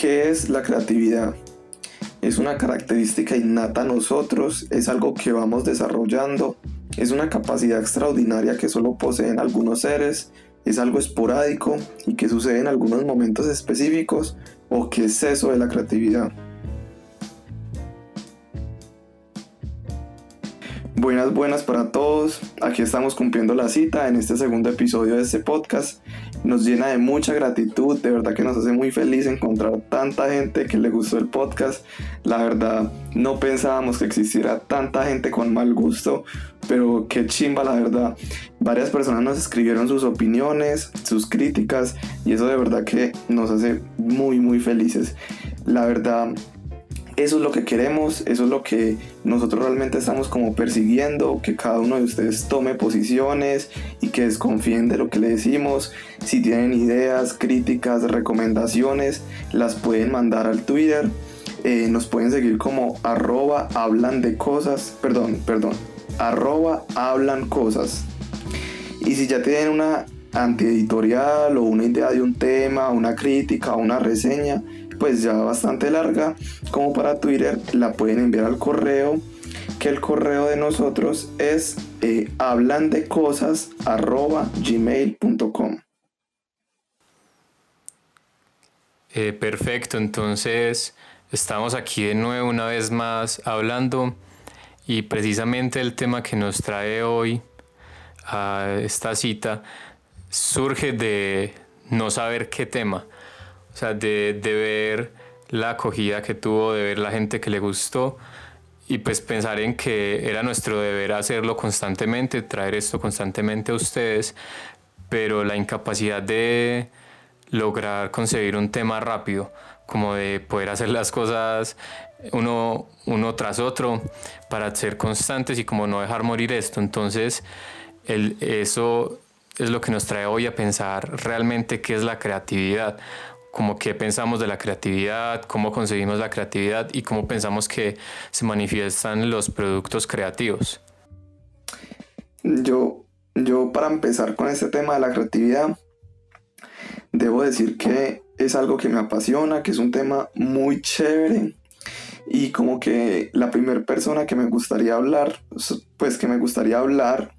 ¿Qué es la creatividad? Es una característica innata a nosotros, es algo que vamos desarrollando, es una capacidad extraordinaria que solo poseen algunos seres, es algo esporádico y que sucede en algunos momentos específicos o que es eso de la creatividad. Buenas, buenas para todos. Aquí estamos cumpliendo la cita en este segundo episodio de este podcast. Nos llena de mucha gratitud, de verdad que nos hace muy feliz encontrar tanta gente que le gustó el podcast. La verdad, no pensábamos que existiera tanta gente con mal gusto, pero qué chimba la verdad. Varias personas nos escribieron sus opiniones, sus críticas y eso de verdad que nos hace muy muy felices. La verdad, eso es lo que queremos, eso es lo que nosotros realmente estamos como persiguiendo, que cada uno de ustedes tome posiciones y que desconfíen de lo que le decimos. Si tienen ideas, críticas, recomendaciones, las pueden mandar al Twitter. Eh, nos pueden seguir como arroba hablan de cosas, perdón, perdón, arroba hablan cosas. Y si ya tienen una antieditorial o una idea de un tema, una crítica una reseña, pues ya bastante larga como para Twitter, la pueden enviar al correo, que el correo de nosotros es eh, hablan de cosas gmail.com. Eh, perfecto, entonces estamos aquí de nuevo una vez más hablando y precisamente el tema que nos trae hoy a esta cita surge de no saber qué tema. O sea, de, de ver la acogida que tuvo, de ver la gente que le gustó y pues pensar en que era nuestro deber hacerlo constantemente, traer esto constantemente a ustedes, pero la incapacidad de lograr conseguir un tema rápido, como de poder hacer las cosas uno, uno tras otro para ser constantes y como no dejar morir esto. Entonces, el, eso es lo que nos trae hoy a pensar realmente qué es la creatividad como qué pensamos de la creatividad, cómo conseguimos la creatividad y cómo pensamos que se manifiestan los productos creativos. Yo, yo para empezar con este tema de la creatividad, debo decir que es algo que me apasiona, que es un tema muy chévere y como que la primera persona que me gustaría hablar, pues que me gustaría hablar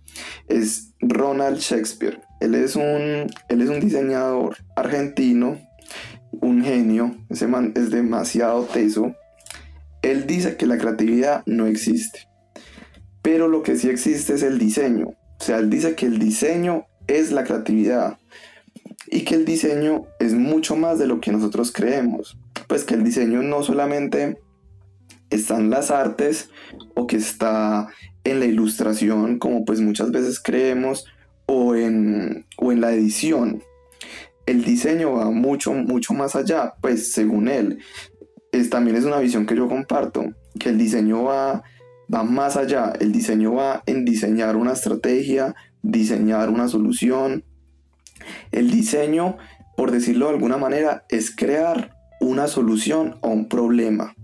es Ronald Shakespeare. Él es un, él es un diseñador argentino un genio, ese man es demasiado teso. Él dice que la creatividad no existe, pero lo que sí existe es el diseño. O sea, él dice que el diseño es la creatividad y que el diseño es mucho más de lo que nosotros creemos. Pues que el diseño no solamente está en las artes o que está en la ilustración, como pues muchas veces creemos, o en, o en la edición el diseño va mucho, mucho más allá, pues según él. Es, también es una visión que yo comparto, que el diseño va, va más allá, el diseño va en diseñar una estrategia, diseñar una solución. El diseño, por decirlo de alguna manera, es crear una solución a un problema.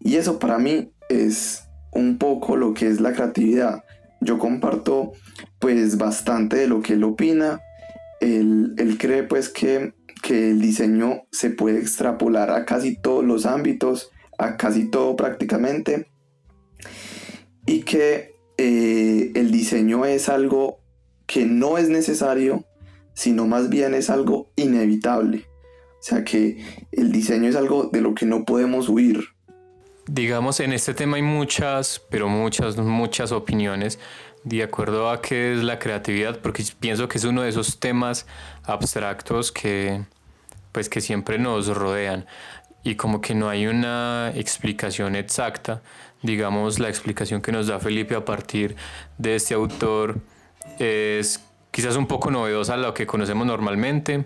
Y eso para mí es un poco lo que es la creatividad. Yo comparto pues bastante de lo que él opina, él, cree pues que, el diseño se puede extrapolar a casi todos los ámbitos, a casi todo prácticamente, y que eh, el diseño es algo que no es necesario, sino más bien es algo inevitable. O sea que el diseño es algo de lo que no podemos huir. Digamos, en este tema hay muchas, pero muchas, muchas opiniones de acuerdo a qué es la creatividad, porque pienso que es uno de esos temas abstractos que, pues, que siempre nos rodean y como que no hay una explicación exacta. Digamos, la explicación que nos da Felipe a partir de este autor es quizás un poco novedosa a lo que conocemos normalmente.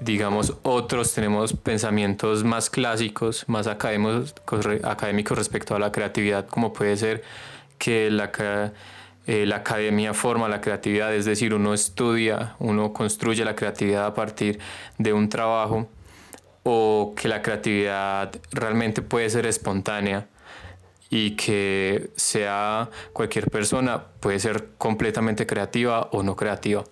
Digamos, otros tenemos pensamientos más clásicos, más académicos, académicos respecto a la creatividad, como puede ser que la eh, la academia forma la creatividad, es decir, uno estudia, uno construye la creatividad a partir de un trabajo o que la creatividad realmente puede ser espontánea y que sea cualquier persona puede ser completamente creativa o no creativa.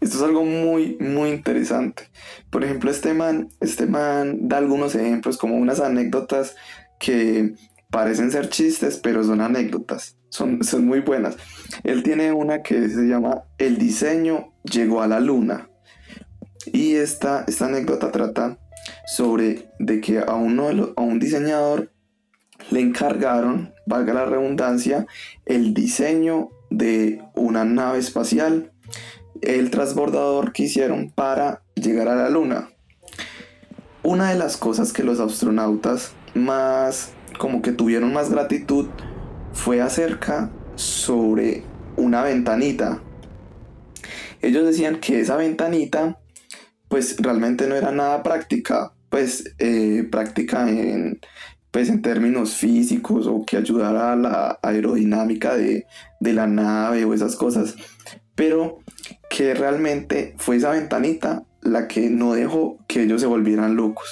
Esto es algo muy, muy interesante. Por ejemplo, este man, este man da algunos ejemplos como unas anécdotas que parecen ser chistes, pero son anécdotas. Son, son muy buenas. Él tiene una que se llama El diseño llegó a la luna. Y esta, esta anécdota trata sobre de que a, uno a un diseñador le encargaron, valga la redundancia, el diseño de una nave espacial, el transbordador que hicieron para llegar a la luna. Una de las cosas que los astronautas más, como que tuvieron más gratitud, fue acerca sobre una ventanita. Ellos decían que esa ventanita, pues realmente no era nada práctica, pues eh, práctica en, pues en términos físicos o que ayudara a la aerodinámica de, de la nave o esas cosas, pero que realmente fue esa ventanita la que no dejó que ellos se volvieran locos.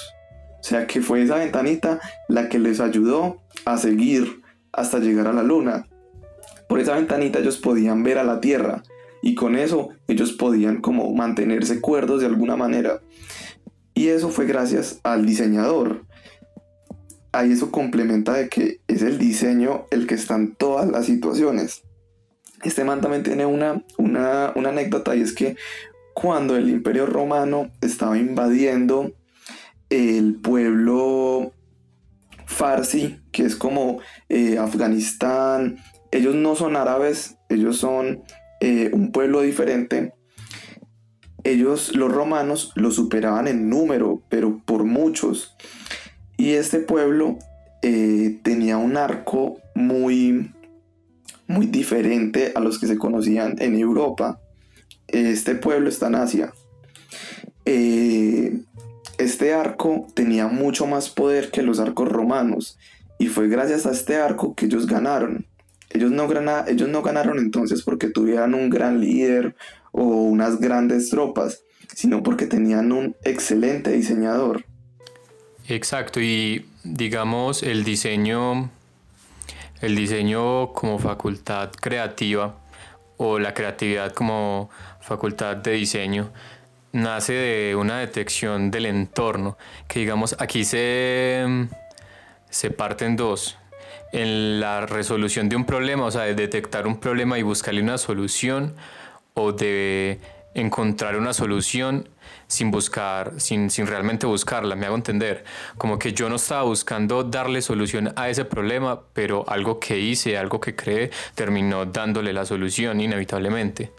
O sea que fue esa ventanita la que les ayudó a seguir hasta llegar a la luna. Por esa ventanita ellos podían ver a la Tierra y con eso ellos podían como mantenerse cuerdos de alguna manera. Y eso fue gracias al diseñador ahí eso complementa de que es el diseño el que está en todas las situaciones. Este man también tiene una, una, anécdota y es que cuando el imperio romano estaba invadiendo el pueblo farsi, que es como eh, Afganistán, ellos no son árabes, ellos son eh, un pueblo diferente. Ellos, los romanos, lo superaban en número, pero por muchos. Y este pueblo eh, tenía un arco muy, muy diferente a los que se conocían en Europa. Este pueblo está en Asia. Este arco tenía mucho más poder que los arcos romanos y fue gracias a este arco que ellos ganaron. Ellos no, ganaron entonces porque tuvieran un gran líder o unas grandes tropas, sino porque tenían un excelente diseñador. Exacto, y digamos el diseño, el diseño como facultad creativa o la creatividad como facultad de diseño nace de una detección del entorno, que digamos aquí se, se parte en dos. En la resolución de un problema, o sea, de detectar un problema y buscarle una solución, o de encontrar una solución sin buscar, sin, sin realmente buscarla, me hago entender. Como que yo no estaba buscando darle solución a ese problema, pero algo que hice, algo que creé, terminó dándole la solución inevitablemente.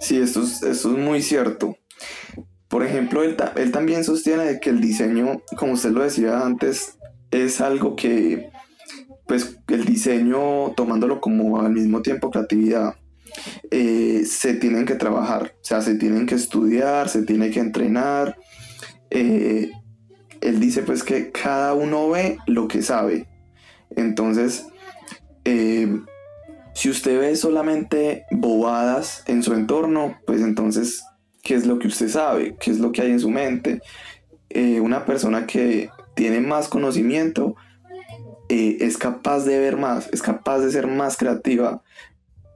Sí, esto es, esto es muy cierto. Por ejemplo, él, también sostiene de que el diseño, como usted lo decía antes, es algo que, pues el diseño, tomándolo como al mismo tiempo creatividad, eh, se tienen que trabajar, o sea, se tienen que estudiar, se tiene que entrenar. Eh, él dice pues que cada uno ve lo que sabe. Entonces, eh, si usted ve solamente bobadas en su entorno, pues entonces, ¿qué es lo que usted sabe? ¿Qué es lo que hay en su mente? una persona que tiene más conocimiento es capaz de ver más, es capaz de ser más creativa,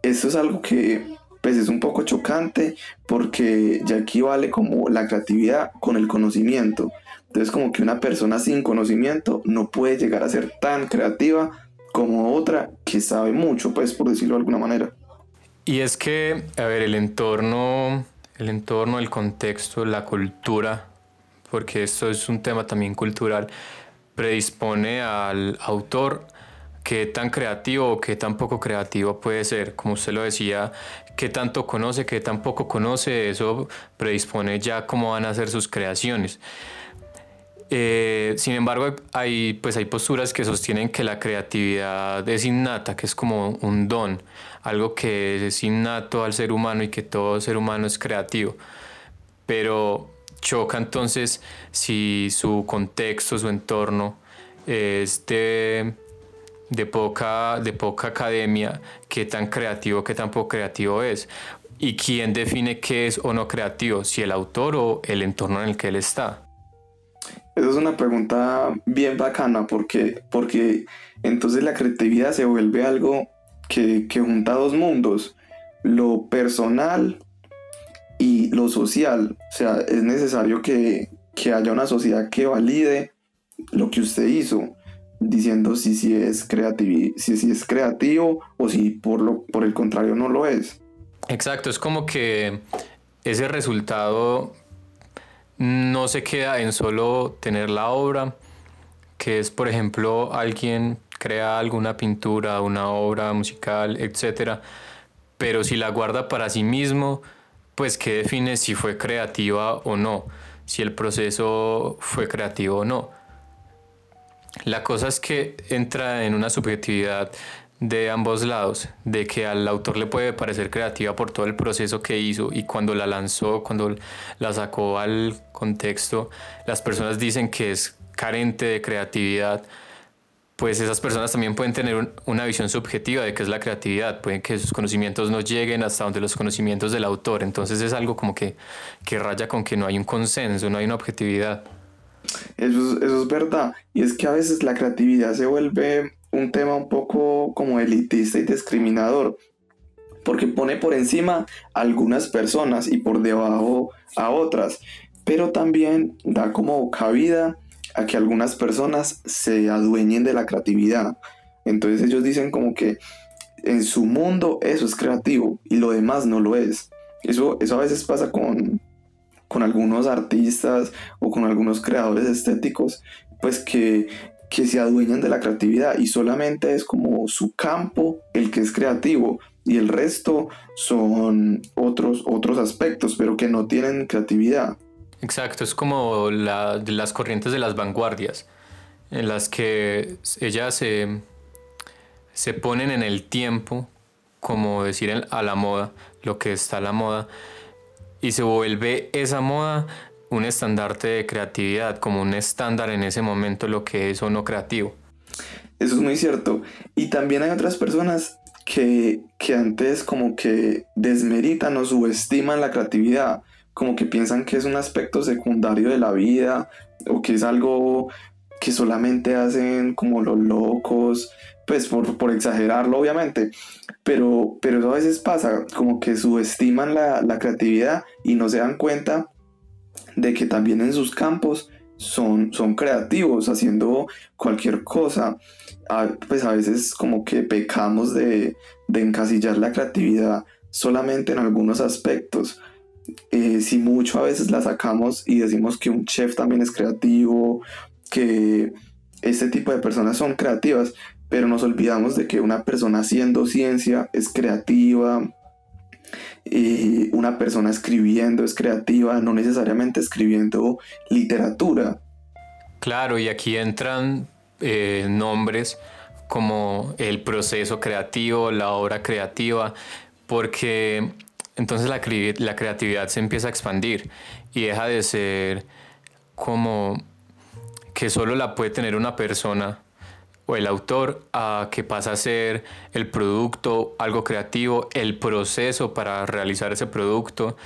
esto es algo que pues es un poco chocante porque ya aquí como la creatividad con el conocimiento. Entonces como que una persona sin conocimiento no puede llegar a ser tan creativa como otra que sabe mucho, pues por decirlo de alguna manera. Y es que, a ver, el entorno, el entorno, el contexto, la cultura, porque esto es un tema también cultural, predispone al autor qué tan creativo o qué tan poco creativo puede ser. Como usted lo decía, qué tanto conoce, qué tan poco conoce, eso predispone ya cómo van a ser sus creaciones. Eh, sin embargo, hay, pues hay posturas que sostienen que la creatividad es innata, que es como un don, algo que es innato al ser humano y que todo ser humano es creativo. Pero choca entonces si su contexto, su entorno es de de poca, de poca academia, qué tan creativo, qué tan poco creativo es. ¿Y quién define qué es o no creativo? ¿Si el autor o el entorno en el que él está? Esa es una pregunta bien bacana porque, porque entonces la creatividad se vuelve algo que, que junta dos mundos, lo personal y lo social. O sea, es necesario que, haya una sociedad que valide lo que usted hizo, diciendo si, si, es, creativo, si, si es creativo o si por, lo, por el contrario no lo es. Exacto, es como que ese resultado no se queda en solo tener la obra, que es por ejemplo alguien crea alguna pintura, una obra musical, etcétera, pero si la guarda para sí mismo, pues que define si fue creativa o no, si el proceso fue creativo o no. La cosa es que entra en una subjetividad de ambos lados, de que al autor le puede parecer creativa por todo el proceso que hizo y cuando la lanzó, cuando la sacó al contexto, las personas dicen que es carente de creatividad, pues esas personas también pueden tener una visión subjetiva de qué es la creatividad, pueden que sus conocimientos no lleguen hasta donde los conocimientos del autor, entonces es algo como que, que raya con que no hay un consenso, no hay una objetividad. Eso es, eso es verdad, y es que a veces la creatividad se vuelve un tema un poco como elitista y discriminador, porque pone por encima a algunas personas y por debajo a otras, pero también da como cabida a que algunas personas se adueñen de la creatividad. Entonces ellos dicen como que en su mundo eso es creativo y lo demás no lo es. Eso, eso a veces pasa con, con algunos artistas o con algunos creadores estéticos, pues que, que se adueñan de la creatividad y solamente es como su campo el que es creativo y el resto son otros, otros aspectos, pero que no tienen creatividad. Exacto, es como la, las corrientes de las vanguardias, en las que ellas se, se ponen en el tiempo, como decir a la moda, lo que está a la moda, y se vuelve esa moda un estandarte de creatividad, como un estándar en ese momento lo que es o no creativo. Eso es muy cierto. Y también hay otras personas que, que antes como que desmeritan o subestiman la creatividad como que piensan que es un aspecto secundario de la vida o que es algo que solamente hacen como los locos, pues por, exagerarlo obviamente, pero, pero eso a veces pasa, como que subestiman la, la creatividad y no se dan cuenta de que también en sus campos son, son creativos haciendo cualquier cosa. pues a veces como que pecamos de, de encasillar la creatividad solamente en algunos aspectos eh, si mucho a veces la sacamos y decimos que un chef también es creativo, que este tipo de personas son creativas, pero nos olvidamos de que una persona haciendo ciencia es creativa, y una persona escribiendo es creativa, no necesariamente escribiendo literatura. Claro, y aquí entran eh, nombres como el proceso creativo, la obra creativa, porque entonces la, creatividad se empieza a expandir y deja de ser como que solo la puede tener una persona o el autor a que pasa a ser el producto, algo creativo, el proceso para realizar ese producto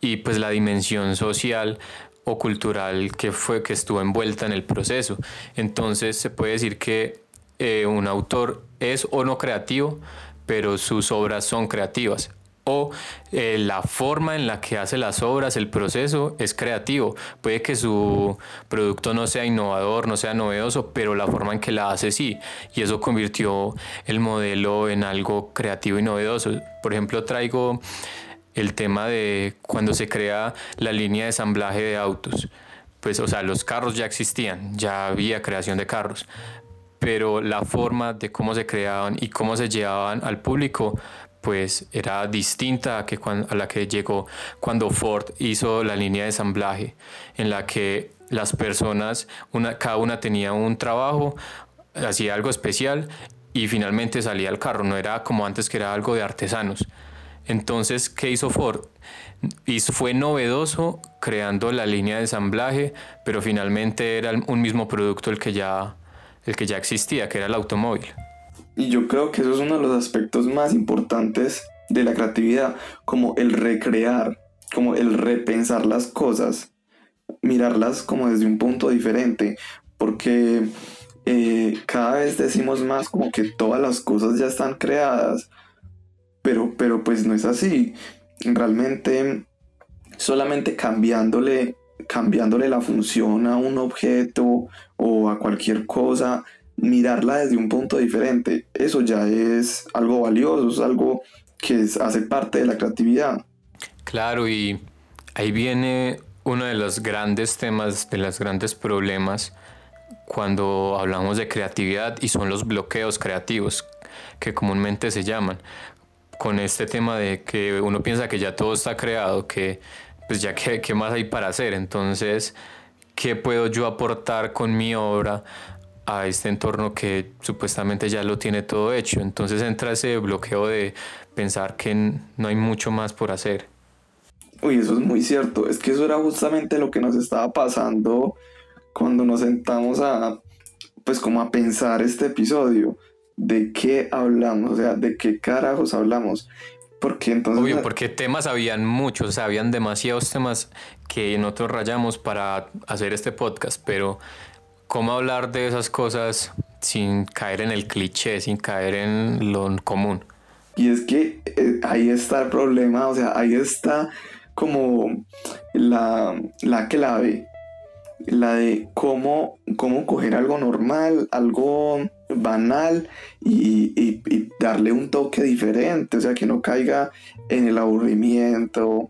y pues la dimensión social o cultural que fue que estuvo envuelta en el proceso. Entonces se puede decir que eh, un autor es o no creativo, pero sus obras son creativas o eh, la forma en la que hace las obras, el proceso es creativo. Puede que su producto no sea innovador, no sea novedoso, pero la forma en que la hace sí. Y eso convirtió el modelo en algo creativo y novedoso. Por ejemplo, traigo el tema de cuando se crea la línea de ensamblaje de autos. Pues, o sea, los carros ya existían, ya había creación de carros, pero la forma de cómo se creaban y cómo se llevaban al público pues era distinta a, la que llegó cuando Ford hizo la línea de ensamblaje, en la que las personas, cada una tenía un trabajo, hacía algo especial y finalmente salía al carro, no era como antes que era algo de artesanos. Entonces, ¿qué hizo Ford? Y fue novedoso creando la línea de ensamblaje, pero finalmente era un mismo producto el el que ya existía, que era el automóvil. Y yo creo que eso es uno de los aspectos más importantes de la creatividad, como el recrear, como el repensar las cosas, mirarlas como desde un punto diferente, porque eh, cada vez decimos más como que todas las cosas ya están creadas, pero, pero pues no es así. Realmente solamente cambiándole, cambiándole la función a un objeto o a cualquier cosa, mirarla desde un punto diferente, eso ya es algo valioso, es algo que hace parte de la creatividad. Claro, y ahí viene uno de los grandes temas, de los grandes problemas cuando hablamos de creatividad y son los bloqueos creativos que comúnmente se llaman. Con este tema de que uno piensa que ya todo está creado, que pues ya qué, qué más hay para hacer, entonces, ¿qué puedo yo aportar con mi obra a este entorno que supuestamente ya lo tiene todo hecho? Entonces entra ese bloqueo de pensar que no hay mucho más por hacer. Uy, eso es muy cierto. Es que eso era justamente lo que nos estaba pasando cuando nos sentamos a, pues como a pensar este episodio. ¿De qué hablamos? O sea, ¿de qué carajos hablamos? Porque entonces... Obvio, porque temas habían muchos, habían demasiados temas que nosotros rayamos para hacer este podcast, pero ¿cómo hablar de esas cosas sin caer en el cliché, sin caer en lo común? Y es que eh, ahí está el problema, o sea, ahí está como la, clave, la de cómo, cómo coger algo normal, algo banal y, darle un toque diferente, o sea, que no caiga en el aburrimiento,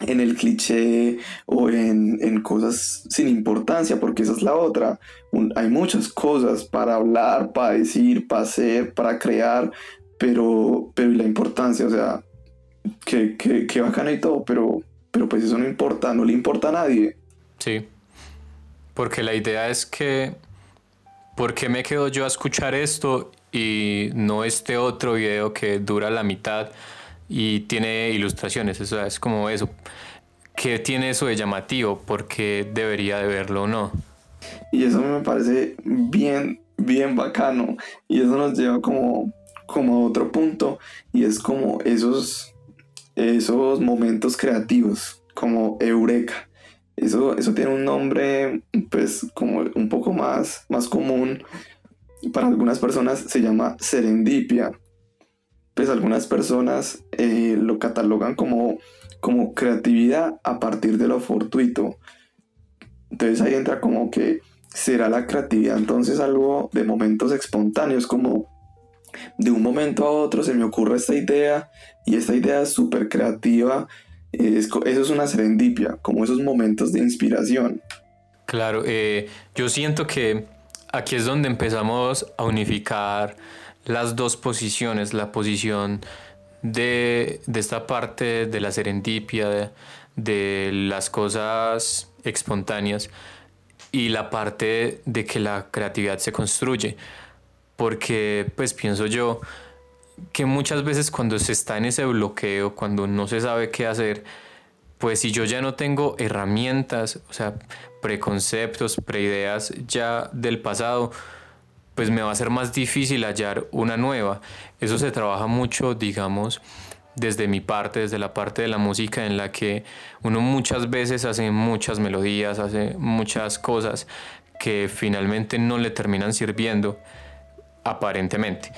en el cliché o en, cosas sin importancia, porque esa es la otra. hay muchas cosas para hablar, para decir, para hacer, para crear, pero, pero la importancia, o sea, que, que, que bacana y todo, pero, pero pues eso no importa, no le importa a nadie. Sí, porque la idea es que, ¿por qué me quedo yo a escuchar esto y no este otro video que dura la mitad y tiene ilustraciones? Eso es como eso. ¿Qué tiene eso de llamativo? ¿Por qué debería de verlo o no? Y eso me parece bien, bien bacano. Y eso nos lleva como, como a otro punto. Y es como esos esos momentos creativos, como Eureka. Eso, eso tiene un nombre, pues, como un poco más, más común. Para algunas personas se llama serendipia. Pues algunas personas eh, lo catalogan como, como creatividad a partir de lo fortuito. Entonces ahí entra como que será la creatividad entonces algo de momentos espontáneos, como de un momento a otro se me ocurre esta idea y esta idea es súper creativa. eso es una serendipia, como esos momentos de inspiración. Claro, eh, yo siento que aquí es donde empezamos a unificar las dos posiciones, la posición de, esta parte de la serendipia, de, de las cosas espontáneas y la parte de que la creatividad se construye. Porque pues pienso yo que muchas veces cuando se está en ese bloqueo, cuando no se sabe qué hacer, pues si yo ya no tengo herramientas, o sea, preconceptos, preideas ya del pasado, pues me va a ser más difícil hallar una nueva. Eso se trabaja mucho, digamos, desde mi parte, desde la parte de la música en la que uno muchas veces hace muchas melodías, hace muchas cosas que finalmente no le terminan sirviendo aparentemente.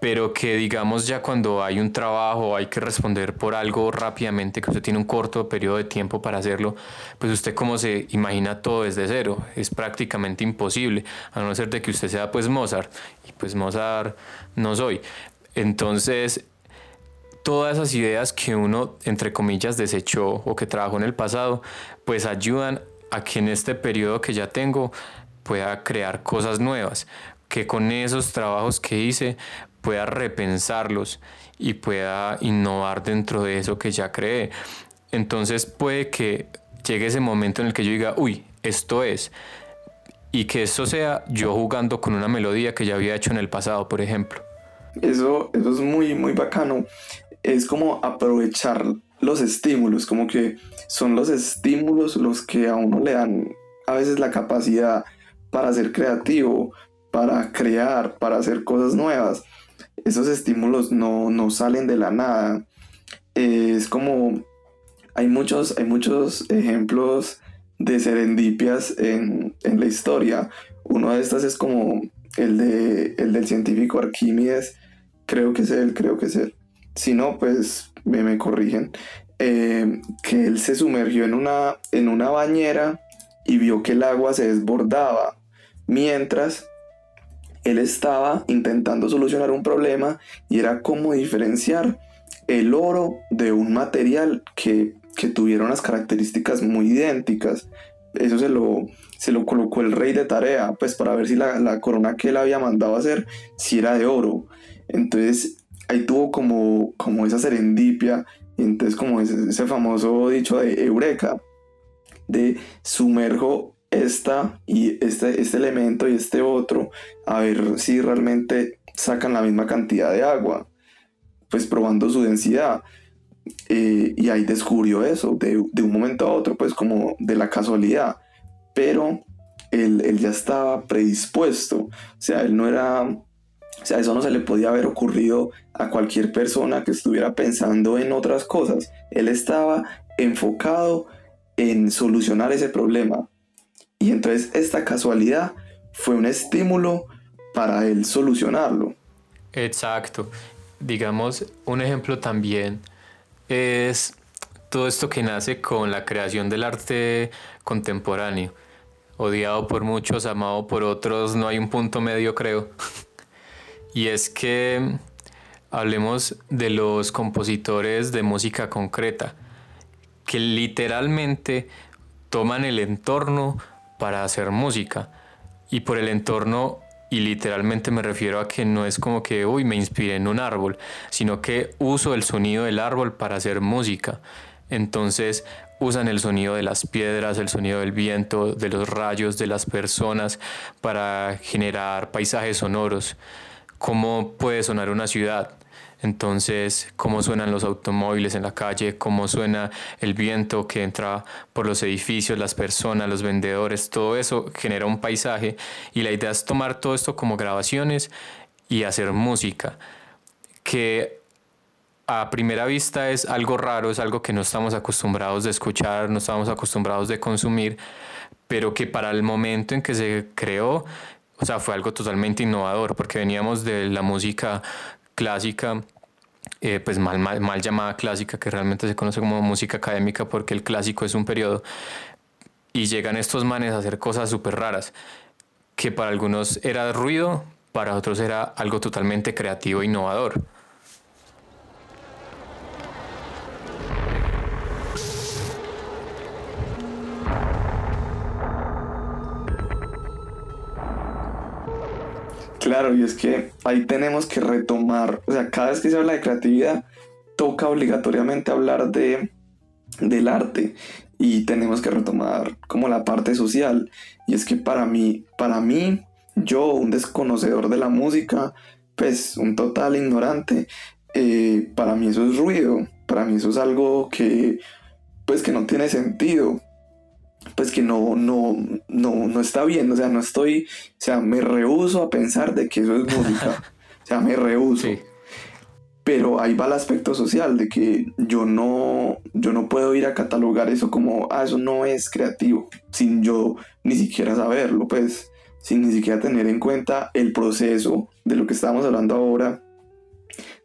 Pero que digamos ya cuando hay un trabajo, hay que responder por algo rápidamente, que usted tiene un corto periodo de tiempo para hacerlo, pues usted como se imagina todo desde cero, es prácticamente imposible, a no ser de que usted sea pues Mozart, y pues Mozart no soy. Entonces, todas esas ideas que uno, entre comillas, desechó o que trabajó en el pasado, pues ayudan a que en este periodo que ya tengo pueda crear cosas nuevas que con esos trabajos que hice pueda repensarlos y pueda innovar dentro de eso que ya creé. Entonces puede que llegue ese momento en el que yo diga, uy, esto es. Y que esto sea yo jugando con una melodía que ya había hecho en el pasado, por ejemplo. Eso, eso es muy, muy bacano. Es como aprovechar los estímulos, como que son los estímulos los que a uno le dan a veces la capacidad para ser creativo, para crear, para hacer cosas nuevas. Esos estímulos no, salen de la nada. Es como, hay muchos, hay muchos ejemplos de serendipias en, la historia. Uno de estas es como el, de, el del científico Arquímedes. Creo que es él, creo que es él. Si no, pues me, me corrigen. eh, que él se sumergió en una, en una bañera y vio que el agua se desbordaba mientras él estaba intentando solucionar un problema y era cómo diferenciar el oro de un material que, que tuviera unas características muy idénticas. Eso se lo, se lo colocó el rey de tarea, pues para ver si la, corona que él había mandado hacer, si era de oro. Entonces ahí tuvo como, como esa serendipia, y entonces como ese, ese famoso dicho de Eureka, de sumerjo esta y este, este elemento y este otro, a ver si realmente sacan la misma cantidad de agua, pues probando su densidad. Eh, y ahí descubrió eso, de, un momento a otro, pues como de la casualidad. Pero él, él, ya estaba predispuesto, o sea, él no era, o sea, eso no se le podía haber ocurrido a cualquier persona que estuviera pensando en otras cosas. Él estaba enfocado en solucionar ese problema. Y entonces esta casualidad fue un estímulo para él solucionarlo. Exacto. Digamos, un ejemplo también es todo esto que nace con la creación del arte contemporáneo. Odiado por muchos, amado por otros, no hay un punto medio creo. y es que hablemos de los compositores de música concreta, que literalmente toman el entorno para hacer música. Y por el entorno, y literalmente me refiero a que no es como que, uy, me inspiré en un árbol, sino que uso el sonido del árbol para hacer música. Entonces usan el sonido de las piedras, el sonido del viento, de los rayos, de las personas para generar paisajes sonoros. ¿Cómo puede sonar una ciudad? Entonces, cómo suenan los automóviles en la calle, cómo suena el viento que entra por los edificios, las personas, los vendedores, todo eso genera un paisaje y la idea es tomar todo esto como grabaciones y hacer música, que a primera vista es algo raro, es algo que no estamos acostumbrados de escuchar, no estamos acostumbrados de consumir, pero que para el momento en que se creó, o sea, fue algo totalmente innovador, porque veníamos de la música clásica, eh, pues mal, mal, llamada clásica, que realmente se conoce como música académica porque el clásico es un periodo, y llegan estos manes a hacer cosas súper raras, que para algunos era ruido, para otros era algo totalmente creativo e innovador. Claro, y es que ahí tenemos que retomar, o sea, cada vez que se habla de creatividad, toca obligatoriamente hablar de, del arte y tenemos que retomar como la parte social. Y es que para mí, para mí, yo, un desconocedor de la música, pues un total ignorante, eh, para mí eso es ruido, para mí eso es algo que, pues que no tiene sentido pues que no, no, no, no está bien, o sea, no estoy, o sea, me rehuso a pensar de que eso es música, o sea, me rehuso. Pero ahí va el aspecto social, de que yo no, yo no puedo ir a catalogar eso como, ah, eso no es creativo, sin yo ni siquiera saberlo, pues, sin ni siquiera tener en cuenta el proceso de lo que estamos hablando ahora,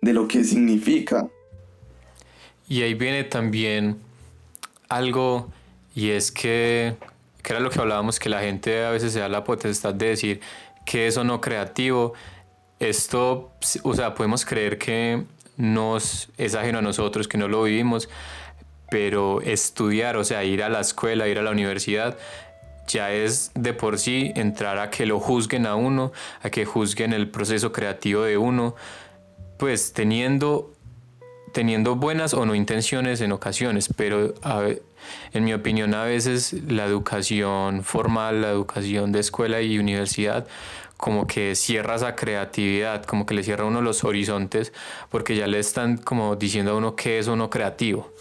de lo que significa. Y ahí viene también algo y es que, que era lo que hablábamos, que la gente a veces se da la potestad de decir que eso no creativo. Esto, o sea, podemos creer que nos es ajeno a nosotros, que no lo vivimos, pero estudiar, o sea, ir a la escuela, ir a la universidad, ya es de por sí entrar a que lo juzguen a uno, a que juzguen el proceso creativo de uno, pues teniendo, teniendo buenas o no intenciones en ocasiones, pero a, en mi opinión, a veces la educación formal, la educación de escuela y universidad, como que cierra esa creatividad, como que le cierra uno los horizontes, porque ya le están como diciendo a uno que es uno creativo.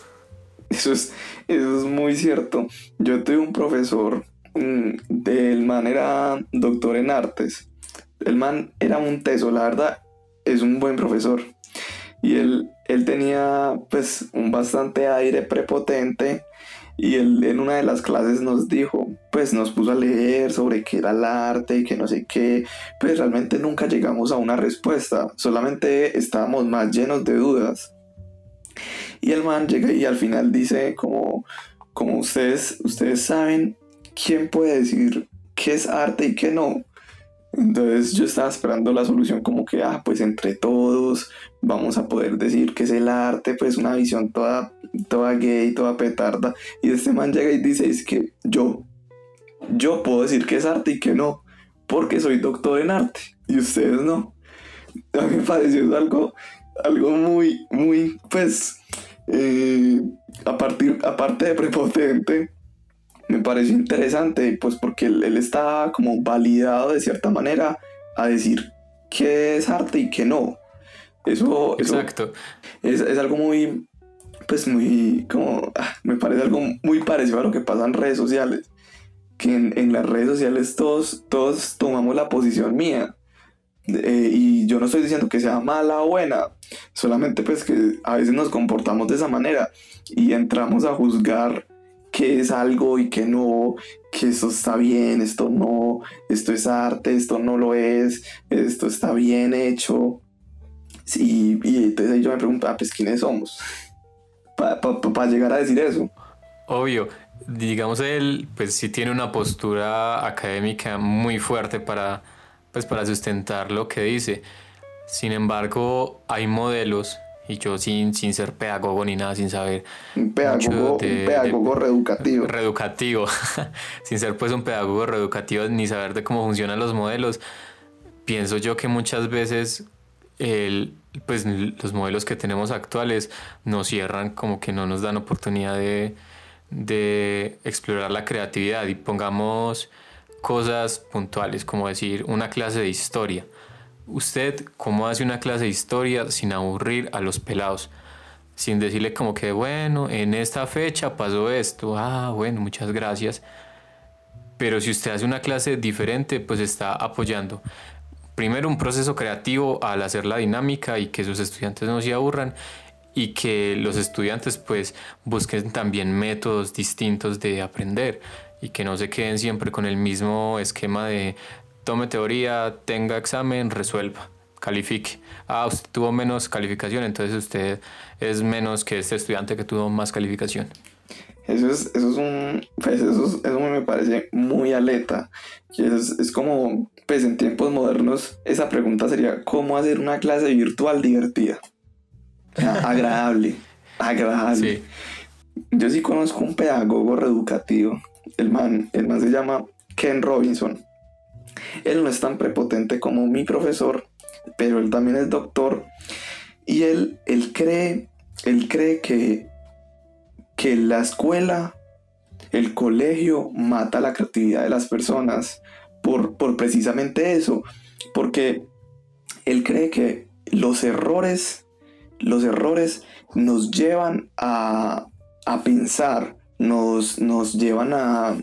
Eso es, eso es muy cierto. Yo tuve un profesor, mm, del man era doctor en artes. El man era un teso, la verdad, es un buen profesor. Y él, él tenía pues un bastante aire prepotente y él en una de las clases nos dijo, pues nos puso a leer sobre qué era el arte y que no sé qué, pues realmente nunca llegamos a una respuesta, solamente estábamos más llenos de dudas. Y el man llega y al final dice como, como ustedes, ustedes saben quién puede decir qué es arte y qué no. Entonces yo estaba esperando la solución como que, ah, pues entre todos vamos a poder decir que es el arte, pues una visión toda, toda gay, toda petarda. Y este man llega y dice, es que yo, yo puedo decir que es arte y que no, porque soy doctor en arte y ustedes no. A mí me pareció algo, algo muy, muy, pues, eh, a partir, aparte de prepotente, me pareció interesante, pues porque él, él está como validado de cierta manera a decir qué es arte y qué no. Eso, Exacto. es, es, algo muy, pues muy, como, ah, me parece algo muy parecido a lo que pasa en redes sociales. Que en, en las redes sociales todos, todos tomamos la posición mía. Eh, y yo no estoy diciendo que sea mala o buena, solamente pues que a veces nos comportamos de esa manera y entramos a juzgar qué es algo y qué no, que esto está bien, esto no, esto es arte, esto no lo es, esto está bien hecho. Sí, y entonces yo me pregunto, ah, pues quiénes somos para pa, pa, llegar a decir eso. Obvio, digamos él, pues sí tiene una postura académica muy fuerte para, pues para sustentar lo que dice. Sin embargo, hay modelos y yo sin, sin ser pedagogo ni nada, sin saber. Un pedagogo, de, un pedagogo de, reeducativo. Reeducativo. sin ser pues un pedagogo reeducativo ni saber de cómo funcionan los modelos. Pienso yo que muchas veces el, pues los modelos que tenemos actuales nos cierran, como que no nos dan oportunidad de, de explorar la creatividad. Y pongamos cosas puntuales, como decir una clase de historia. Usted cómo hace una clase de historia sin aburrir a los pelados, sin decirle como que, bueno, en esta fecha pasó esto, ah, bueno, muchas gracias. Pero si usted hace una clase diferente, pues está apoyando primero un proceso creativo al hacer la dinámica y que sus estudiantes no se aburran y que los estudiantes pues busquen también métodos distintos de aprender y que no se queden siempre con el mismo esquema de tome teoría, tenga examen, resuelva, califique. Ah, usted tuvo menos calificación, entonces usted es menos que este estudiante que tuvo más calificación. Eso es, eso es un, pues eso, me parece muy aleta. Y es, es como, pues en tiempos modernos, esa pregunta sería, ¿cómo hacer una clase virtual divertida? agradable, agradable. Yo sí conozco un pedagogo reeducativo. El man, el man se llama Ken Robinson. Él no es tan prepotente como mi profesor, pero él también es doctor. Y él, él cree, él cree que, que la escuela, el colegio mata la creatividad de las personas por, por precisamente eso. Porque él cree que los errores, los errores nos llevan a, a pensar nos, nos llevan a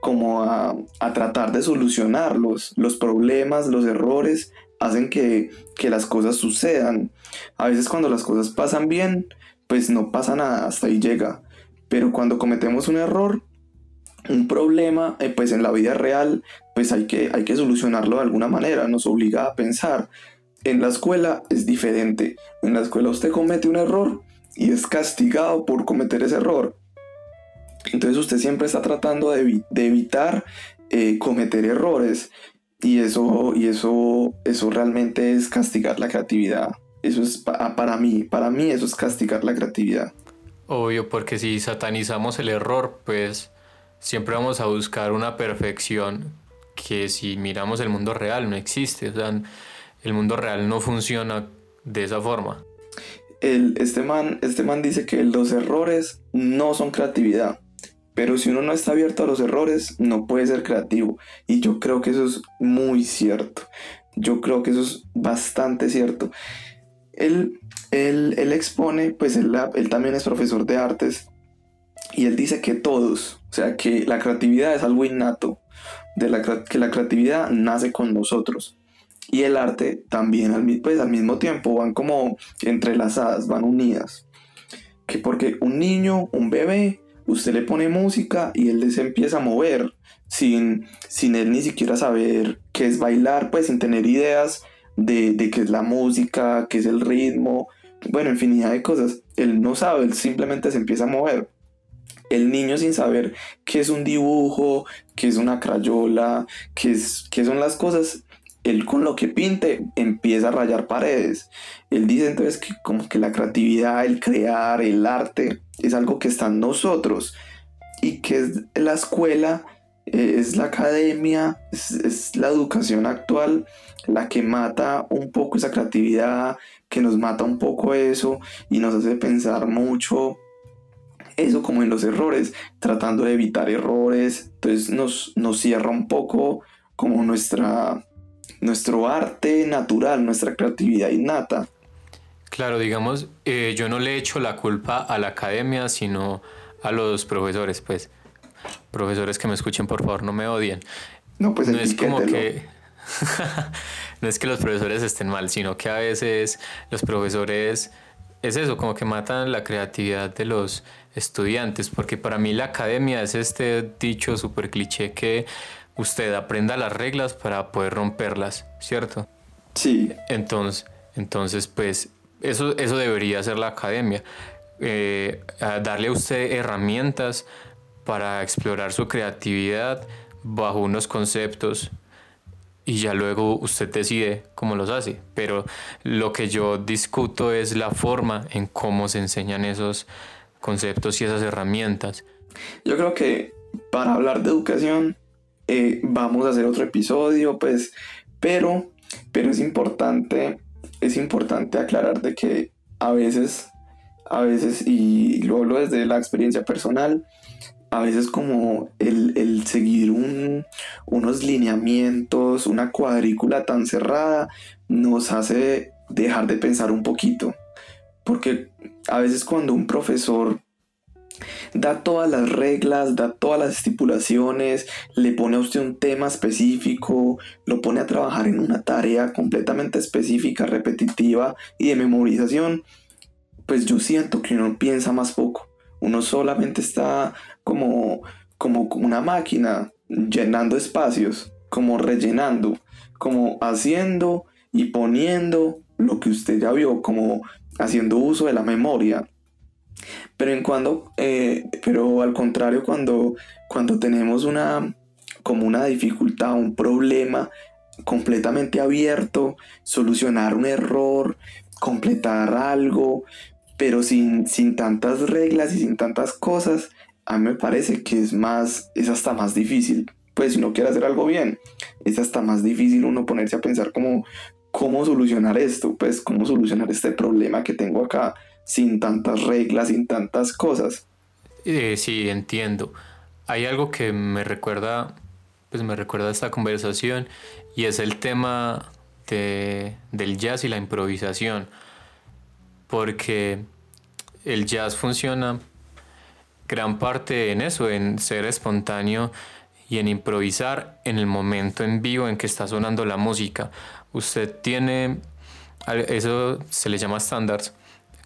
como a, a, tratar de solucionarlos. Los problemas, los errores hacen que, que, las cosas sucedan. A veces cuando las cosas pasan bien, pues no pasa nada, hasta ahí llega. Pero cuando cometemos un error, un problema, eh, pues en la vida real, pues hay que, hay que solucionarlo de alguna manera, nos obliga a pensar. En la escuela es diferente. En la escuela usted comete un error y es castigado por cometer ese error entonces usted siempre está tratando de, de evitar eh, cometer errores y eso, y eso, eso realmente es castigar la creatividad. Eso es para mí, para mí eso es castigar la creatividad. Obvio, porque si satanizamos el error, pues siempre vamos a buscar una perfección que si miramos el mundo real no existe. O sea, el mundo real no funciona de esa forma. El, este, man, este man dice que los errores no son creatividad. Pero si uno no está abierto a los errores, no puede ser creativo. Y yo creo que eso es muy cierto. Yo creo que eso es bastante cierto. Él, él, él expone, pues él, él también es profesor de artes. Y él dice que todos, o sea, que la creatividad es algo innato, de la, que la creatividad nace con nosotros. Y el arte también, al, pues, al mismo tiempo, van como entrelazadas, van unidas. Que porque un niño, un bebé, usted le pone música y él se empieza a mover sin, sin él ni siquiera saber qué es bailar, pues sin tener ideas de, de qué es la música, qué es el ritmo, bueno, infinidad de cosas. Él no sabe, él simplemente se empieza a mover. El niño sin saber qué es un dibujo, qué es una crayola, qué, es, qué son las cosas, él con lo que pinte empieza a rayar paredes. Él dice entonces que como que la creatividad, el crear, el arte es algo que está en nosotros y que es la escuela, eh, es la academia, es, la educación actual la que mata un poco esa creatividad, que nos mata un poco eso y nos hace pensar mucho eso como en los errores, tratando de evitar errores, entonces nos, nos cierra un poco como nuestra, nuestro arte natural, nuestra creatividad innata. Claro, digamos, eh, yo no le echo la culpa a la academia, sino a los profesores, pues. Profesores que me escuchen, por favor, no me odien. No, pues no es como que no es que los profesores estén mal, sino que a veces los profesores es eso, como que matan la creatividad de los estudiantes, porque para mí la academia es este dicho súper cliché que usted aprenda las reglas para poder romperlas, ¿cierto? Sí. Entonces, entonces pues eso, eso debería ser la academia. Eh, darle a usted herramientas para explorar su creatividad bajo unos conceptos y ya luego usted decide cómo los hace. Pero lo que yo discuto es la forma en cómo se enseñan esos conceptos y esas herramientas. Yo creo que para hablar de educación eh, vamos a hacer otro episodio, pues, pero, pero es importante, es importante aclarar de que a veces, a veces, y lo hablo desde la experiencia personal, a veces como el, seguir unos lineamientos, una cuadrícula tan cerrada, nos hace dejar de pensar un poquito. Porque a veces cuando un profesor da todas las reglas, da todas las estipulaciones, le pone a usted un tema específico, lo pone a trabajar en una tarea completamente específica, repetitiva y de memorización, pues yo siento que uno piensa más poco. Uno solamente está como, como una máquina llenando espacios, como rellenando, como haciendo y poniendo lo que usted ya vio, como haciendo uso de la memoria. Pero en cuando, eh, pero al contrario, cuando, cuando tenemos una, como una dificultad, un problema completamente abierto, solucionar un error, completar algo, pero sin, sin tantas reglas y sin tantas cosas, a mí me parece que es más, es hasta más difícil. Pues si uno quiere hacer algo bien, es hasta más difícil uno ponerse a pensar como, cómo solucionar esto, pues cómo solucionar este problema que tengo acá sin tantas reglas, sin tantas cosas. Eh, sí, entiendo. Hay algo que me recuerda, pues me recuerda esta conversación y es el tema de, del jazz y la improvisación. Porque el jazz funciona gran parte en eso, en ser espontáneo y en improvisar en el momento en vivo en que está sonando la música. Usted tiene, eso se le llama estándares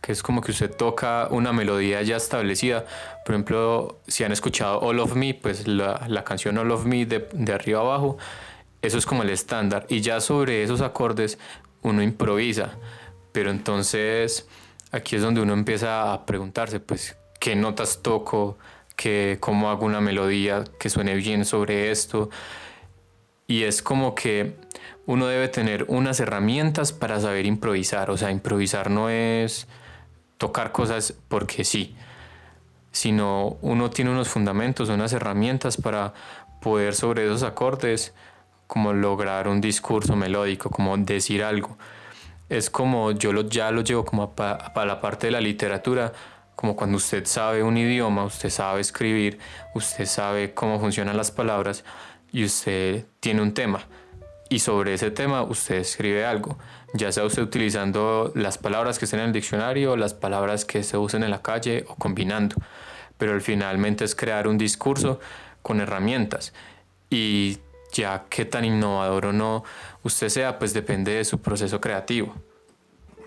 que es como que usted toca una melodía ya establecida. Por ejemplo, si han escuchado All of Me, pues la, la canción All of Me de, de, arriba abajo, eso es como el estándar. Y ya sobre esos acordes uno improvisa. Pero entonces aquí es donde uno empieza a preguntarse, pues, ¿qué notas toco? ¿Qué, ¿Cómo hago una melodía que suene bien sobre esto? Y es como que uno debe tener unas herramientas para saber improvisar. O sea, improvisar no es tocar cosas porque sí, sino uno tiene unos fundamentos, unas herramientas para poder sobre esos acordes como lograr un discurso melódico, como decir algo. Es como yo lo, ya lo llevo como para la parte de la literatura, como cuando usted sabe un idioma, usted sabe escribir, usted sabe cómo funcionan las palabras y usted tiene un tema y sobre ese tema usted escribe algo, ya sea usted utilizando las palabras que estén en el diccionario, las palabras que se usen en la calle o combinando, pero finalmente es crear un discurso con herramientas. Y ya qué tan innovador o no usted sea, pues depende de su proceso creativo.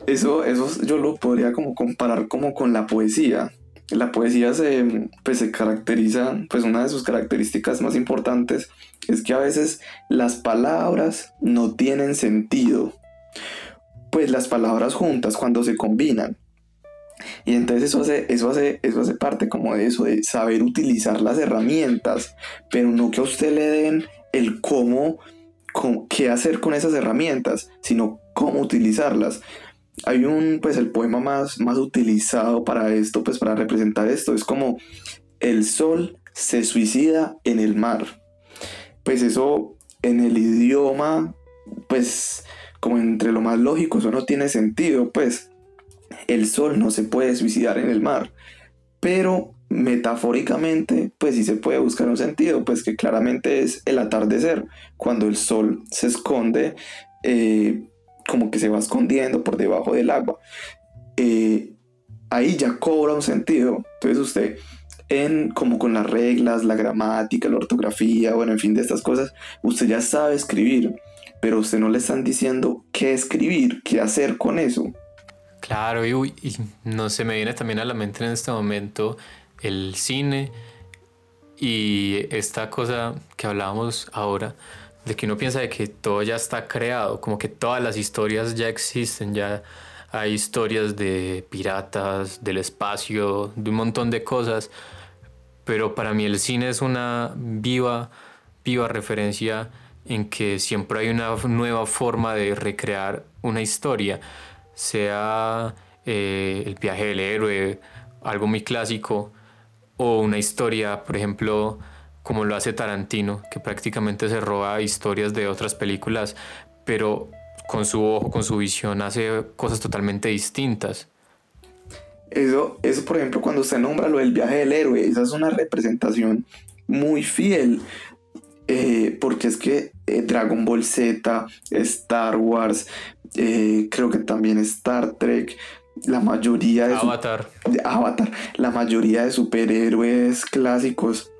Eso, eso yo lo podría como comparar como con la poesía. La poesía se, pues, se caracteriza, pues una de sus características más importantes es que a veces las palabras no tienen sentido, pues las palabras juntas cuando se combinan. Y entonces eso hace, eso hace, eso hace parte como de eso, de saber utilizar las herramientas, pero no que a usted le den el cómo, qué hacer con esas herramientas, sino cómo utilizarlas. Hay un, pues el poema más, más utilizado para esto, pues para representar esto, es como el sol se suicida en el mar. Pues eso en el idioma, pues como entre lo más lógico, eso no tiene sentido, pues el sol no se puede suicidar en el mar, pero metafóricamente, pues sí se puede buscar un sentido, pues que claramente es el atardecer, cuando el sol se esconde, eh, como que se va escondiendo por debajo del agua. Eh, ahí ya cobra un sentido. Entonces usted, en, como con las reglas, la gramática, la ortografía, bueno, en fin, de estas cosas, usted ya sabe escribir, pero usted no le están diciendo qué escribir, qué hacer con eso. Claro, y, no se me viene también a la mente en este momento el cine y esta cosa que hablábamos ahora, de que uno piensa de que todo ya está creado, como que todas las historias ya existen, ya hay historias de piratas, del espacio, de un montón de cosas, pero para mí el cine es una viva, viva referencia en que siempre hay una nueva forma de recrear una historia sea eh, el viaje del héroe, algo muy clásico, o una historia, por ejemplo, como lo hace Tarantino, que prácticamente se roba historias de otras películas, pero con su ojo, con su visión, hace cosas totalmente distintas. Eso, eso, por ejemplo, cuando se nombra lo del viaje del héroe, esa es una representación muy fiel. Eh, porque es que eh, Dragon Ball Z, Star Wars, eh, creo que también Star Trek, la mayoría de... Avatar. Avatar, la mayoría de superhéroes clásicos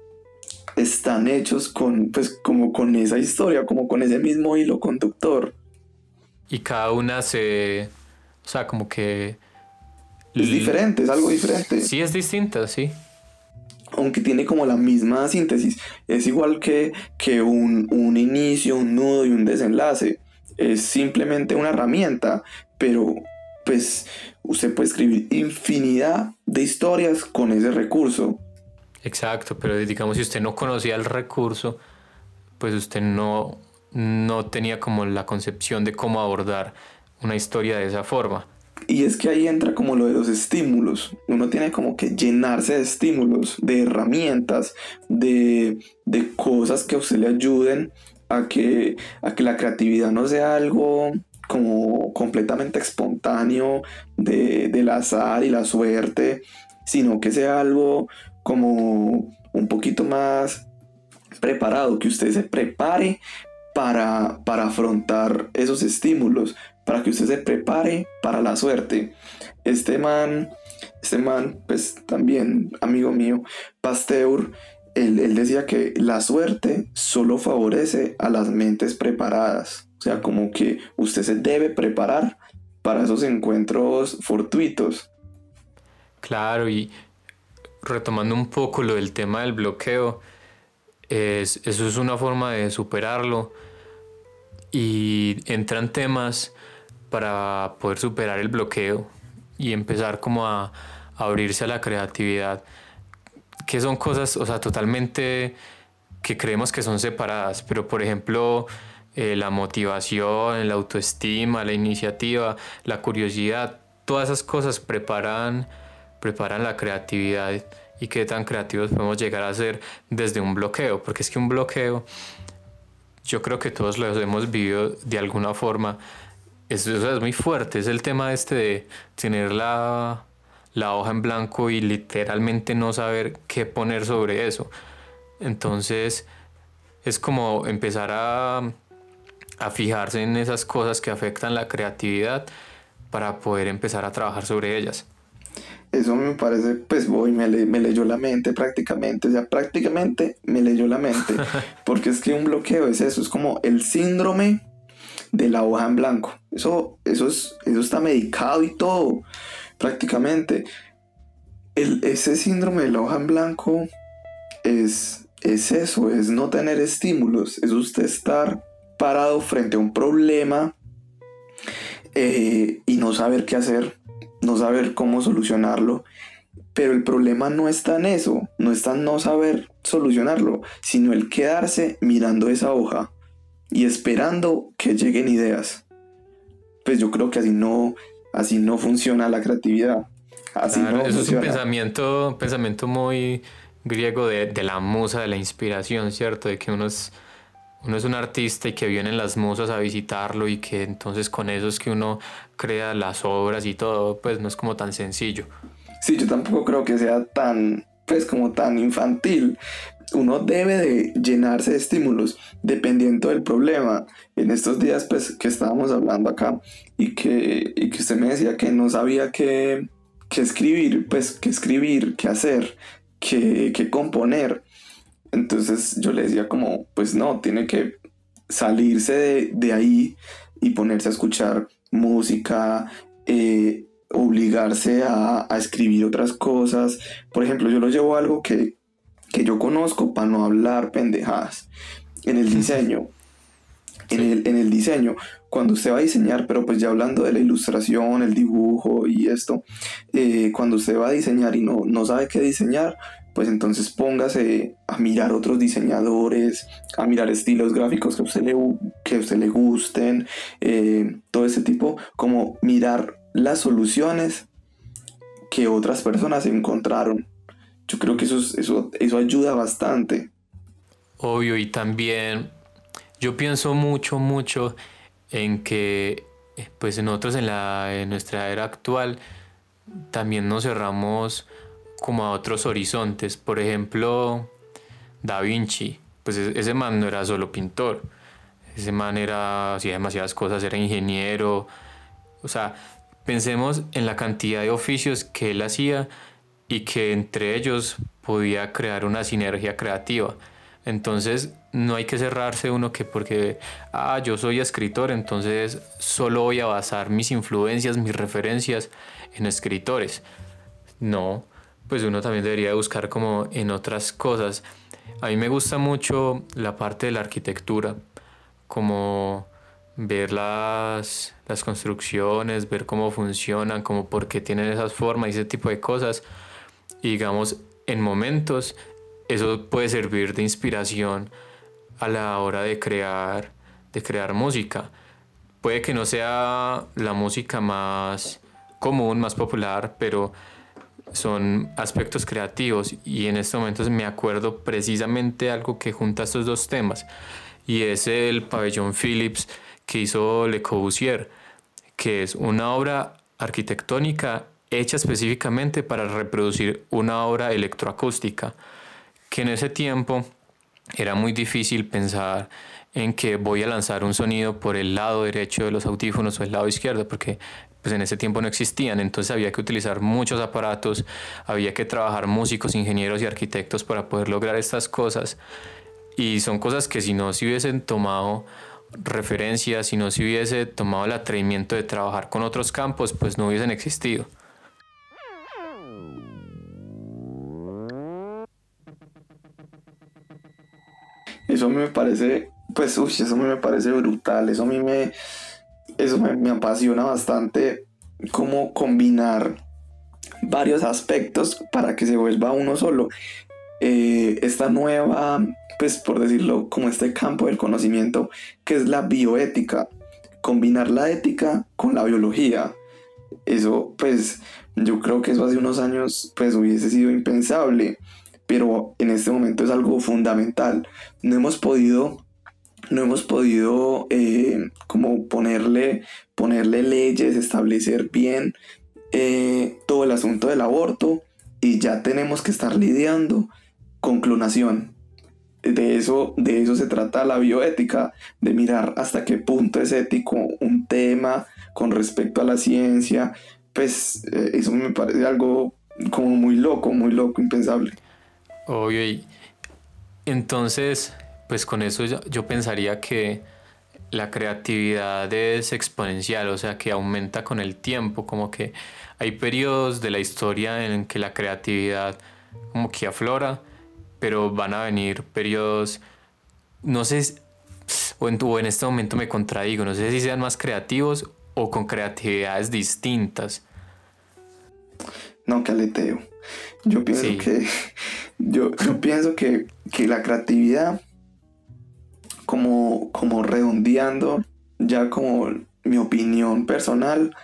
están hechos con, pues, como con esa historia, como con ese mismo hilo conductor. Y cada una se... O sea, como que... Es diferente, es algo diferente. Sí, es distinta, sí. Aunque tiene como la misma síntesis. Es igual que, que un, un inicio, un nudo y un desenlace es simplemente una herramienta, pero pues usted puede escribir infinidad de historias con ese recurso. Exacto, pero digamos si usted no conocía el recurso, pues usted no, no tenía como la concepción de cómo abordar una historia de esa forma. Y es que ahí entra como lo de los estímulos. Uno tiene como que llenarse de estímulos, de herramientas, de, de cosas que a usted le ayuden a que, a que la creatividad no sea algo como completamente espontáneo de, del azar y la suerte, sino que sea algo como un poquito más preparado, que usted se prepare para, para afrontar esos estímulos, para que usted se prepare para la suerte. Este man, este man, pues también amigo mío, Pasteur, él, decía que la suerte solo favorece a las mentes preparadas. O sea, como que usted se debe preparar para esos encuentros fortuitos. Claro, y retomando un poco lo del tema del bloqueo, es, eso es una forma de superarlo y entran temas para poder superar el bloqueo y empezar como a abrirse a la creatividad que son cosas, o sea, totalmente que creemos que son separadas, pero por ejemplo, eh, la motivación, la autoestima, la iniciativa, la curiosidad, todas esas cosas preparan, preparan la creatividad y qué tan creativos podemos llegar a ser desde un bloqueo, porque es que un bloqueo, yo creo que todos lo hemos vivido de alguna forma, eso es muy fuerte, es el tema este de tener la la hoja en blanco y literalmente no saber qué poner sobre eso. Entonces es como empezar a, fijarse en esas cosas que afectan la creatividad para poder empezar a trabajar sobre ellas. Eso me parece, pues voy, me, me leyó la mente prácticamente, o sea, prácticamente me leyó la mente, porque es que un bloqueo es eso, es como el síndrome de la hoja en blanco. Eso, eso, es, eso está medicado y todo prácticamente. El, ese síndrome de la hoja en blanco es, es eso, es no tener estímulos, es usted estar parado frente a un problema eh, y no saber qué hacer, no saber cómo solucionarlo. Pero el problema no está en eso, no está en no saber solucionarlo, sino el quedarse mirando esa hoja y esperando que lleguen ideas. Pues yo creo que así no, así no funciona la creatividad. Así no eso es un pensamiento, pensamiento muy griego de, de, la musa, de la inspiración, ¿cierto? De que uno es, uno es un artista y que vienen las musas a visitarlo y que entonces con eso es que uno crea las obras y todo, pues no es como tan sencillo. Sí, yo tampoco creo que sea tan, pues como tan infantil. Uno debe de llenarse de estímulos dependiendo del problema. En estos días pues que estábamos hablando acá y que, y que usted me decía que no sabía qué, qué escribir, pues qué escribir, qué hacer, qué, qué componer. Entonces yo le decía como, pues no, tiene que salirse de, de ahí y ponerse a escuchar música, eh, obligarse a, a, escribir otras cosas. Por ejemplo, yo lo llevo a algo que, que yo conozco para no hablar pendejadas. En el diseño. En, el, en el diseño, cuando usted va a diseñar, pero pues ya hablando de la ilustración, el dibujo y esto, eh, cuando usted va a diseñar y no, no sabe qué diseñar, pues entonces póngase a mirar otros diseñadores, a mirar estilos gráficos que a usted le, que usted le gusten, eh, todo ese tipo, como mirar las soluciones que otras personas encontraron. Yo creo que eso, eso, eso ayuda bastante. Obvio, y también yo pienso mucho, mucho en que pues nosotros en, la, en nuestra era actual también nos cerramos como a otros horizontes. Por ejemplo, Da Vinci, pues e-, ese man no era solo pintor, ese man era, hacía demasiadas cosas, era ingeniero, o sea, pensemos en la cantidad de oficios que él hacía y que entre ellos podía crear una sinergia creativa. Entonces no hay que cerrarse uno que porque, ah, yo soy escritor, entonces solo voy a basar mis influencias, mis referencias en escritores. No, pues uno también debería buscar como en otras cosas. A mí me gusta mucho la parte de la arquitectura, como ver las, las construcciones, ver cómo funcionan, como por qué tienen esas formas y ese tipo de cosas. Y digamos, en momentos eso puede servir de inspiración a la hora de crear, de crear música. Puede que no sea la música más común, más popular, pero son aspectos creativos y en estos momentos me acuerdo precisamente algo que junta estos dos temas y es el pabellón Philips que hizo Le Corbusier, que es una obra arquitectónica hecha específicamente para reproducir una obra electroacústica, que en ese tiempo era muy difícil pensar en que voy a lanzar un sonido por el lado derecho de los audífonos o el lado izquierdo, porque pues en ese tiempo no existían, entonces había que utilizar muchos aparatos, había que trabajar músicos, ingenieros y arquitectos para poder lograr estas cosas. Y son cosas que si no se hubiesen tomado referencias, si no se hubiese tomado el atrevimiento de trabajar con otros campos, pues no hubiesen existido. Eso a mí me parece, pues, uy, eso a mí me parece brutal, eso a mí me, eso me, apasiona bastante, cómo combinar varios aspectos para que se vuelva uno solo. Eh, esta nueva, pues por decirlo, como este campo del conocimiento, que es la bioética, combinar la ética con la biología. Eso, pues, yo creo que eso hace unos años, pues, hubiese sido impensable pero en este momento es algo fundamental. No hemos podido, no hemos podido eh, como ponerle, ponerle leyes, establecer bien eh, todo el asunto del aborto y ya tenemos que estar lidiando con clonación. De eso, de eso se trata la bioética, de mirar hasta qué punto es ético un tema con respecto a la ciencia. Pues eh, eso me parece algo como muy loco, muy loco, impensable. Obvio, y entonces, pues con eso yo, pensaría que la creatividad es exponencial, o sea, que aumenta con el tiempo, como que hay periodos de la historia en que la creatividad como que aflora, pero van a venir periodos, no sé, o en, o en este momento me contradigo, no sé si sean más creativos o con creatividades distintas. No, que aleteo. Yo pienso que yo, pienso que, la creatividad, como, como redondeando, ya como mi opinión personal,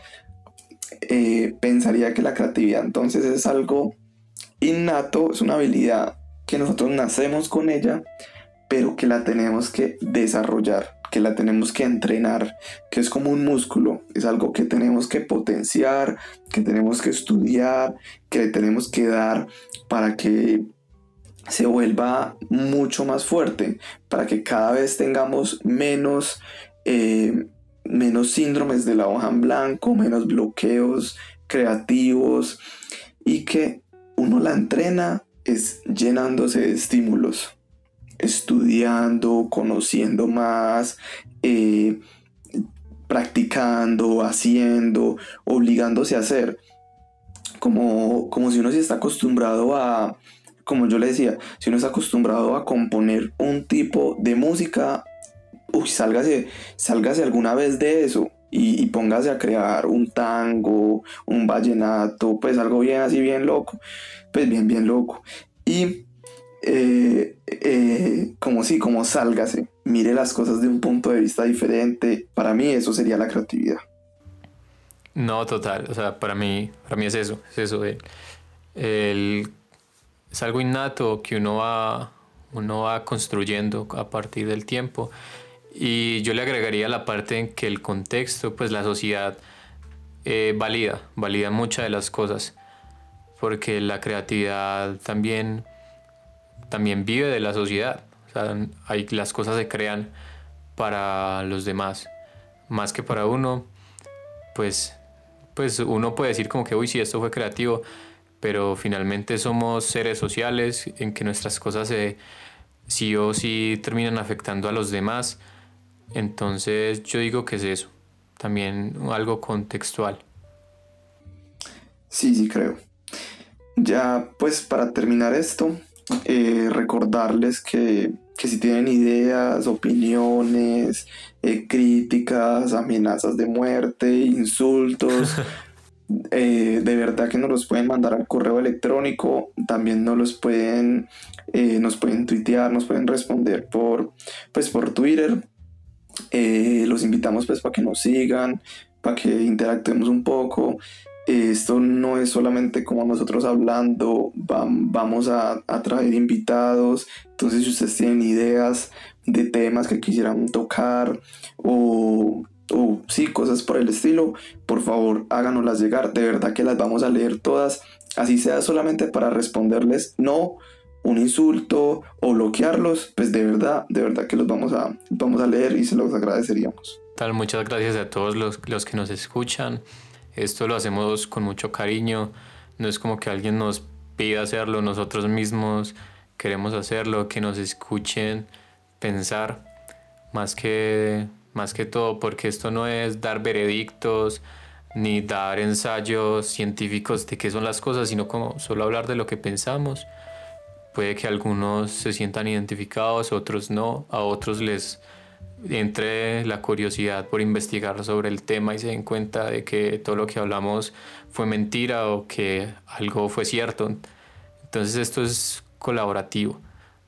eh, pensaría que la creatividad entonces es algo innato, es una habilidad que nosotros nacemos con ella, pero que la tenemos que desarrollar, que la tenemos que entrenar, que es como un músculo, es algo que tenemos que potenciar, que tenemos que estudiar, que le tenemos que dar para que se vuelva mucho más fuerte, para que cada vez tengamos menos, eh, menos síndromes de la hoja en blanco, menos bloqueos creativos y que uno la entrena es llenándose de estímulos, estudiando, conociendo más, eh, practicando, haciendo, obligándose a hacer. Como, como si uno se está acostumbrado a, como yo le decía, si uno está acostumbrado a componer un tipo de música, uy, sálgase, sálgase alguna vez de eso y, póngase a crear un tango, un vallenato, pues algo bien así, bien loco, pues bien, bien loco. Y eh, eh, como si, como sálgase, mire las cosas de un punto de vista diferente, para mí eso sería la creatividad. No, total, o sea, para mí, para mí es eso, es eso, es algo innato que uno va, uno va construyendo a partir del tiempo. Y yo le agregaría la parte en que el contexto, pues la sociedad eh, valida, valida muchas de las cosas, porque la creatividad también, también vive de la sociedad. O sea, hay, las cosas se crean para los demás, más que para uno. Pues, pues uno puede decir como que, uy, sí, esto fue creativo, pero finalmente somos seres sociales en que nuestras cosas se, sí o sí terminan afectando a los demás entonces yo digo que es eso, también algo contextual. Sí, sí, creo. Ya pues para terminar esto, eh, recordarles que, si tienen ideas, opiniones, eh, críticas, amenazas de muerte, insultos, eh, de verdad que nos los pueden mandar al correo electrónico, también nos los pueden, nos pueden tuitear, nos pueden responder por, pues, por Twitter, los invitamos pues para que nos sigan, para que interactuemos un poco. Esto no es solamente como nosotros hablando, vamos a, traer invitados. Entonces, si ustedes tienen ideas de temas que quisieran tocar o, o sí, cosas por el estilo, por favor háganoslas llegar. De verdad que las vamos a leer todas, así sea solamente para responderles no un insulto o bloquearlos, pues de verdad, de verdad que los vamos a, vamos a leer y se los agradeceríamos. Tal, muchas gracias a todos los, los que nos escuchan. Esto lo hacemos con mucho cariño. No es como que alguien nos pida hacerlo, nosotros mismos queremos hacerlo, que nos escuchen pensar. Más que, más que todo, porque esto no es dar veredictos ni dar ensayos científicos de qué son las cosas, sino como solo hablar de lo que pensamos. Puede que algunos se sientan identificados, otros no, a otros les entre la curiosidad por investigar sobre el tema y se den cuenta de que todo lo que hablamos fue mentira o que algo fue cierto. Entonces esto es colaborativo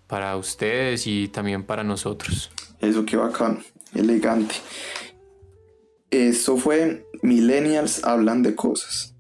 para ustedes y también para nosotros. Eso qué bacán, elegante. Eso fue Millennials hablan de cosas.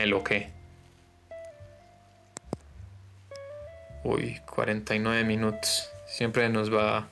Me loqué. Uy, 49 minutos. Siempre nos va